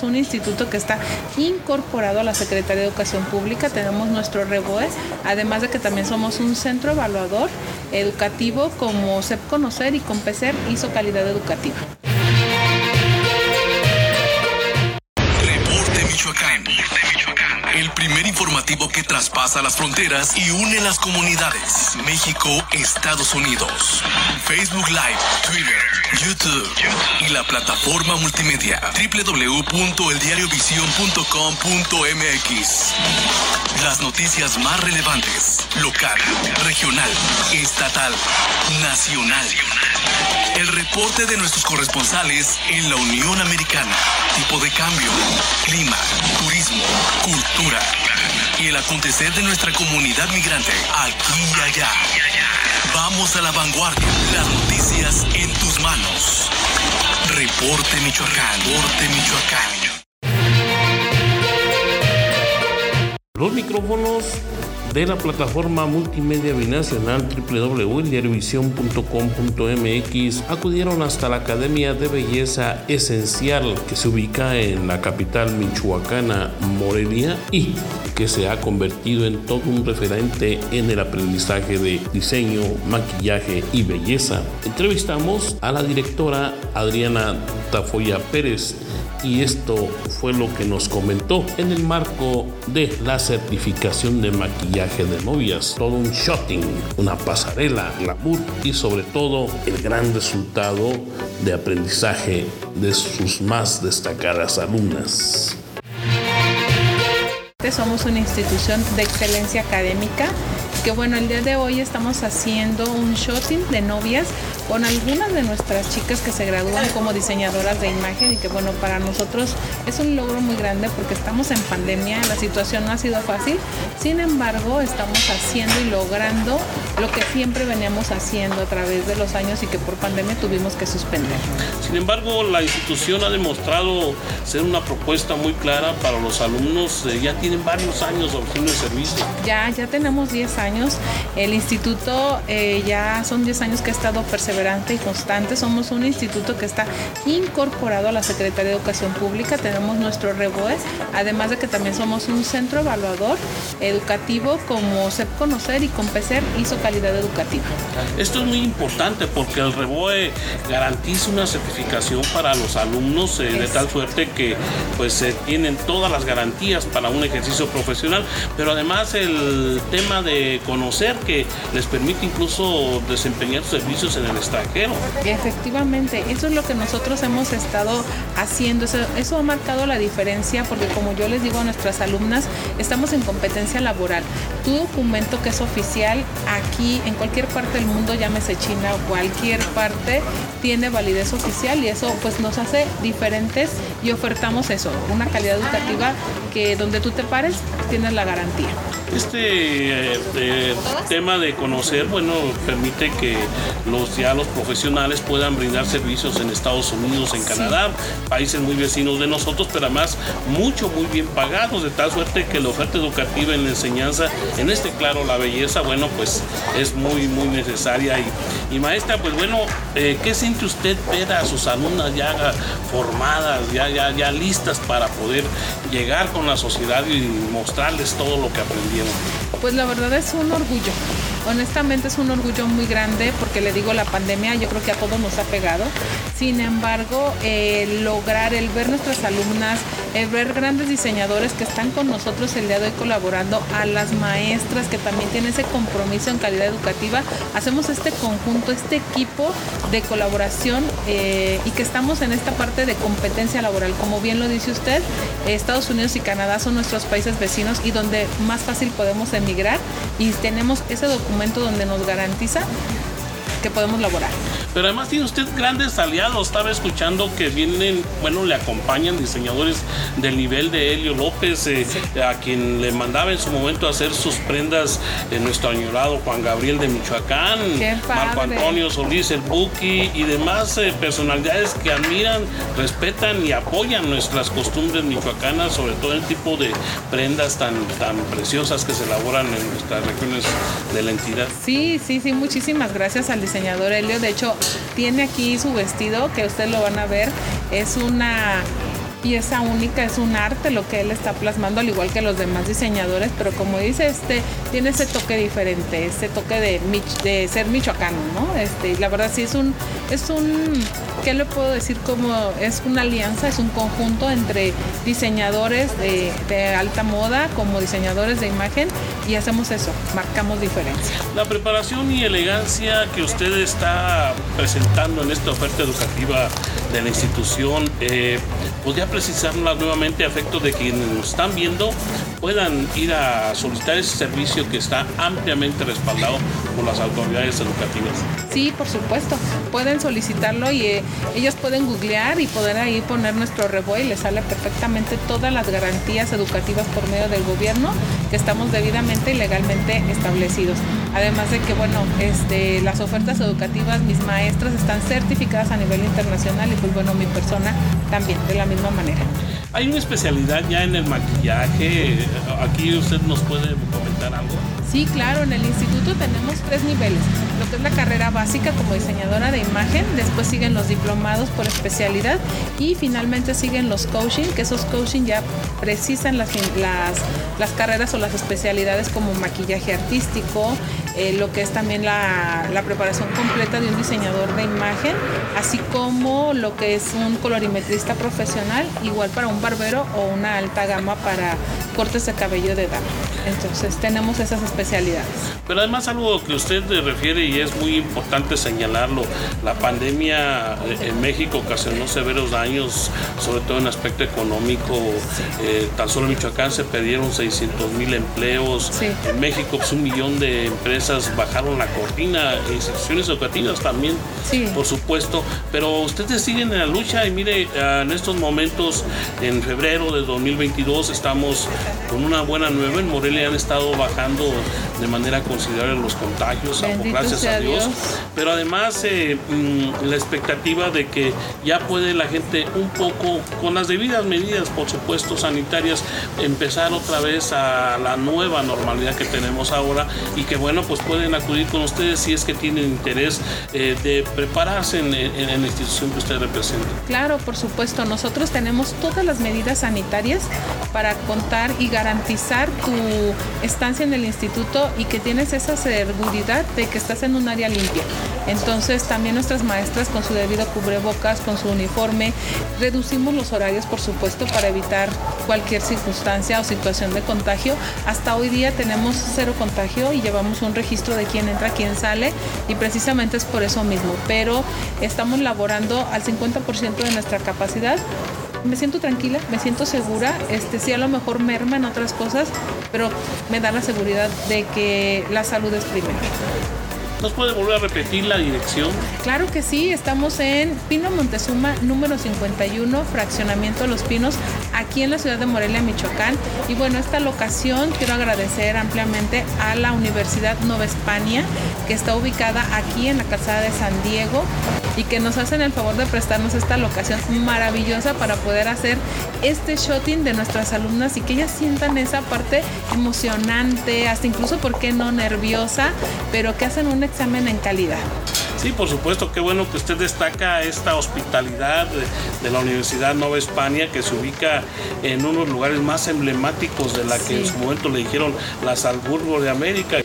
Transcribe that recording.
un instituto que está incorporado a la Secretaría de Educación Pública, tenemos nuestro REBOE, además de que también somos un centro evaluador educativo como SEP Conocer y Compecer hizo calidad educativa. El primer informativo que traspasa las fronteras y une las comunidades. México, Estados Unidos. Facebook Live, Twitter, YouTube y la plataforma multimedia www.eldiariovision.com.mx. Las noticias más relevantes, local, regional, estatal, nacional. El reporte de nuestros corresponsales en la Unión Americana. Tipo de cambio, clima, turismo, cultura y el acontecer de nuestra comunidad migrante aquí y allá. Vamos a la vanguardia. Las noticias en tus manos. Reporte Michoacán. Reporte Michoacán. Los micrófonos de la plataforma multimedia binacional www.diariovision.com.mx acudieron hasta la Academia de Belleza Esencial que se ubica en la capital michoacana Morelia y que se ha convertido en todo un referente en el aprendizaje de diseño, maquillaje y belleza. Entrevistamos a la directora Adriana Tafoya Pérez y esto fue lo que nos comentó en el marco de la certificación de maquillaje de novias. Todo un shooting, una pasarela, glamour y sobre todo el gran resultado de aprendizaje de sus más destacadas alumnas. Somos una institución de excelencia académica que bueno, el día de hoy estamos haciendo un shooting de novias con algunas de nuestras chicas que se gradúan como diseñadoras de imagen y que bueno, para nosotros es un logro muy grande porque estamos en pandemia, la situación no ha sido fácil, sin embargo estamos haciendo y logrando lo que siempre veníamos haciendo a través de los años y que por pandemia tuvimos que suspender. Sin embargo, la institución ha demostrado ser una propuesta muy clara para los alumnos, ya tienen varios años ofreciendo el servicio. Ya, ya tenemos 10 años el instituto eh, ya son 10 años que ha estado perseverante y constante. Somos un instituto que está incorporado a la Secretaría de Educación Pública. Tenemos nuestro REBOE, además de que también somos un centro evaluador educativo como SEP Conocer y Compecer hizo calidad educativa. Esto es muy importante porque el REBOE garantiza una certificación para los alumnos eh, de tal suerte que pues tienen todas las garantías para un ejercicio profesional, pero además el tema de conocer que les permite incluso desempeñar servicios en el extranjero. Efectivamente, eso es lo que nosotros hemos estado haciendo, eso, eso ha marcado la diferencia porque como yo les digo a nuestras alumnas, estamos en competencia laboral. Tu documento que es oficial aquí en cualquier parte del mundo, llámese China o cualquier parte, tiene validez oficial y eso pues nos hace diferentes y ofertamos eso, una calidad educativa que donde tú te pares tienes la garantía. Este eh, tema de conocer, bueno, permite que los ya los profesionales puedan brindar servicios en Estados Unidos, en Canadá, países muy vecinos de nosotros, pero además mucho, muy bien pagados, de tal suerte que la oferta educativa en la enseñanza, en este claro, la belleza, bueno, pues es muy, muy necesaria. Y, y maestra, pues bueno, eh, ¿qué siente usted ver a sus alumnas ya formadas, ya, ya, ya listas para poder llegar con la sociedad y mostrarles todo lo que aprendieron? Pues la verdad es un orgullo. Honestamente es un orgullo muy grande porque le digo la pandemia yo creo que a todos nos ha pegado. Sin embargo, eh, lograr el ver nuestras alumnas, el ver grandes diseñadores que están con nosotros el día de hoy colaborando, a las maestras que también tienen ese compromiso en calidad educativa, hacemos este conjunto, este equipo de colaboración eh, y que estamos en esta parte de competencia laboral. Como bien lo dice usted, Estados Unidos y Canadá son nuestros países vecinos y donde más fácil podemos emigrar y tenemos ese documento donde nos garantiza que podemos laborar. Pero además tiene usted grandes aliados. Estaba escuchando que vienen, bueno, le acompañan diseñadores del nivel de Helio López, eh, a quien le mandaba en su momento hacer sus prendas de nuestro añorado Juan Gabriel de Michoacán, Marco Antonio Solís, el Buki y demás eh, personalidades que admiran, respetan y apoyan nuestras costumbres michoacanas, sobre todo el tipo de prendas tan, tan preciosas que se elaboran en nuestras regiones de la entidad. Sí, sí, sí, muchísimas gracias al diseñador Helio. De hecho, tiene aquí su vestido, que ustedes lo van a ver. Es una pieza única, es un arte lo que él está plasmando, al igual que los demás diseñadores, pero como dice, este tiene ese toque diferente, ese toque de, ser michoacano, ¿no? Este, la verdad sí es un, es un, ¿qué le puedo decir? Como es una alianza, es un conjunto entre diseñadores de, de alta moda como diseñadores de imagen y hacemos eso, marcamos diferencia. La preparación y elegancia que usted está presentando en esta oferta educativa de la institución, eh, ¿podría precisarla nuevamente a efecto de quienes nos están viendo puedan ir a solicitar ese servicio que está ampliamente respaldado por las autoridades educativas? Sí, por supuesto. Pueden solicitarlo y eh, ellos pueden googlear y poder ahí poner nuestro rebo y les sale perfectamente todas las garantías educativas por medio del gobierno que estamos debidamente y legalmente establecidos. Además de que, bueno, este, las ofertas educativas, mis maestras están certificadas a nivel internacional y pues bueno, mi persona también, de la misma manera. Hay una especialidad ya en el maquillaje. Aquí usted nos puede comentar algo. Sí, claro, en el instituto tenemos tres niveles. Lo que es la carrera básica como diseñadora de imagen, después siguen los diplomados por especialidad y finalmente siguen los coaching, que esos coaching ya precisan las, las, las carreras o las especialidades como maquillaje artístico, eh, lo que es también la, preparación completa de un diseñador de imagen, así como lo que es un colorimetrista profesional, igual para un barbero o una alta gama para cortes de cabello de dama. Entonces tenemos esas especialidades. Pero además algo que usted refiere y es muy importante señalarlo, la pandemia eh, en México ocasionó severos daños, sobre todo en aspecto económico. Eh, tan solo en Michoacán se perdieron 600 mil empleos. En México pues, un millón de empresas bajaron la cortina, instituciones educativas también, por supuesto. Pero ustedes siguen en la lucha y mire, en estos momentos, en febrero de 2022, estamos con una buena nueva en Morelia han estado bajando de manera considerable los contagios, gracias a Dios. Pero además eh, mm, la expectativa de que ya puede la gente un poco, con las debidas medidas, por supuesto, sanitarias, empezar otra vez a la nueva normalidad que tenemos ahora y que bueno, pues pueden acudir con ustedes si es que tienen interés eh, de prepararse en, en la institución que usted representa. Claro, por supuesto, nosotros tenemos todas las medidas sanitarias para contar y garantizar tu estancia en el instituto y que tienes esa seguridad de que estás en un área limpia. Entonces también nuestras maestras con su debido cubrebocas, con su uniforme, reducimos los horarios por supuesto para evitar cualquier circunstancia o situación de contagio. Hasta hoy día tenemos cero contagio y llevamos un registro de quién entra, quién sale y precisamente es por eso mismo. Pero estamos laborando al 50% de nuestra capacidad me siento tranquila, me siento segura, este sí a lo mejor merma en otras cosas, pero me da la seguridad de que la salud es primero. ¿Nos puede volver a repetir la dirección? Claro que sí, estamos en Pino Montezuma, número 51, Fraccionamiento Los Pinos, aquí en la ciudad de Morelia, Michoacán. Y bueno, esta locación quiero agradecer ampliamente a la Universidad Nueva España, que está ubicada aquí en la calzada de San Diego y que nos hacen el favor de prestarnos esta locación maravillosa para poder hacer este shooting de nuestras alumnas y que ellas sientan esa parte emocionante, hasta incluso, ¿por qué no nerviosa? Pero que hacen un examen en calidad. Sí, por supuesto, qué bueno que usted destaca esta hospitalidad de, la Universidad Nueva España que se ubica en unos lugares más emblemáticos de la que en su momento le dijeron la Salzburgo de América.